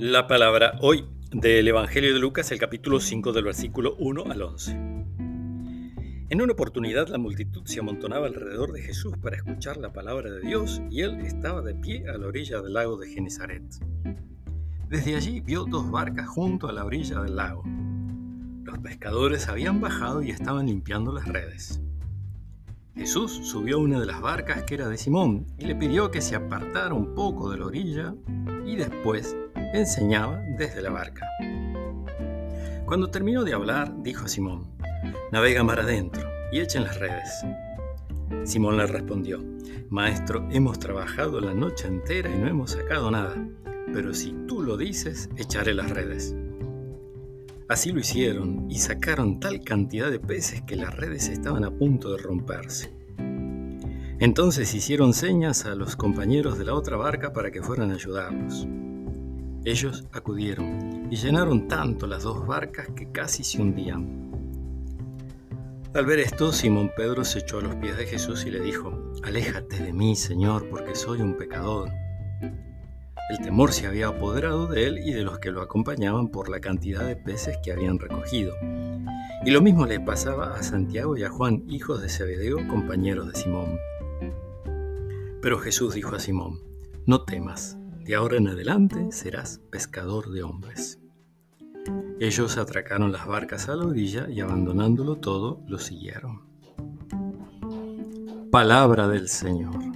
La palabra hoy del Evangelio de Lucas, el capítulo 5 del versículo 1 al 11. En una oportunidad la multitud se amontonaba alrededor de Jesús para escuchar la palabra de Dios y él estaba de pie a la orilla del lago de Genezaret. Desde allí vio dos barcas junto a la orilla del lago. Los pescadores habían bajado y estaban limpiando las redes. Jesús subió a una de las barcas que era de Simón y le pidió que se apartara un poco de la orilla y después enseñaba desde la barca. Cuando terminó de hablar, dijo a Simón, Navega mar adentro y echen las redes. Simón le respondió, Maestro, hemos trabajado la noche entera y no hemos sacado nada, pero si tú lo dices, echaré las redes. Así lo hicieron y sacaron tal cantidad de peces que las redes estaban a punto de romperse. Entonces hicieron señas a los compañeros de la otra barca para que fueran a ayudarlos. Ellos acudieron y llenaron tanto las dos barcas que casi se hundían. Al ver esto, Simón Pedro se echó a los pies de Jesús y le dijo, Aléjate de mí, Señor, porque soy un pecador. El temor se había apoderado de él y de los que lo acompañaban por la cantidad de peces que habían recogido. Y lo mismo le pasaba a Santiago y a Juan, hijos de Zebedeo, compañeros de Simón. Pero Jesús dijo a Simón, No temas, de ahora en adelante serás pescador de hombres. Ellos atracaron las barcas a la orilla y abandonándolo todo, lo siguieron. Palabra del Señor.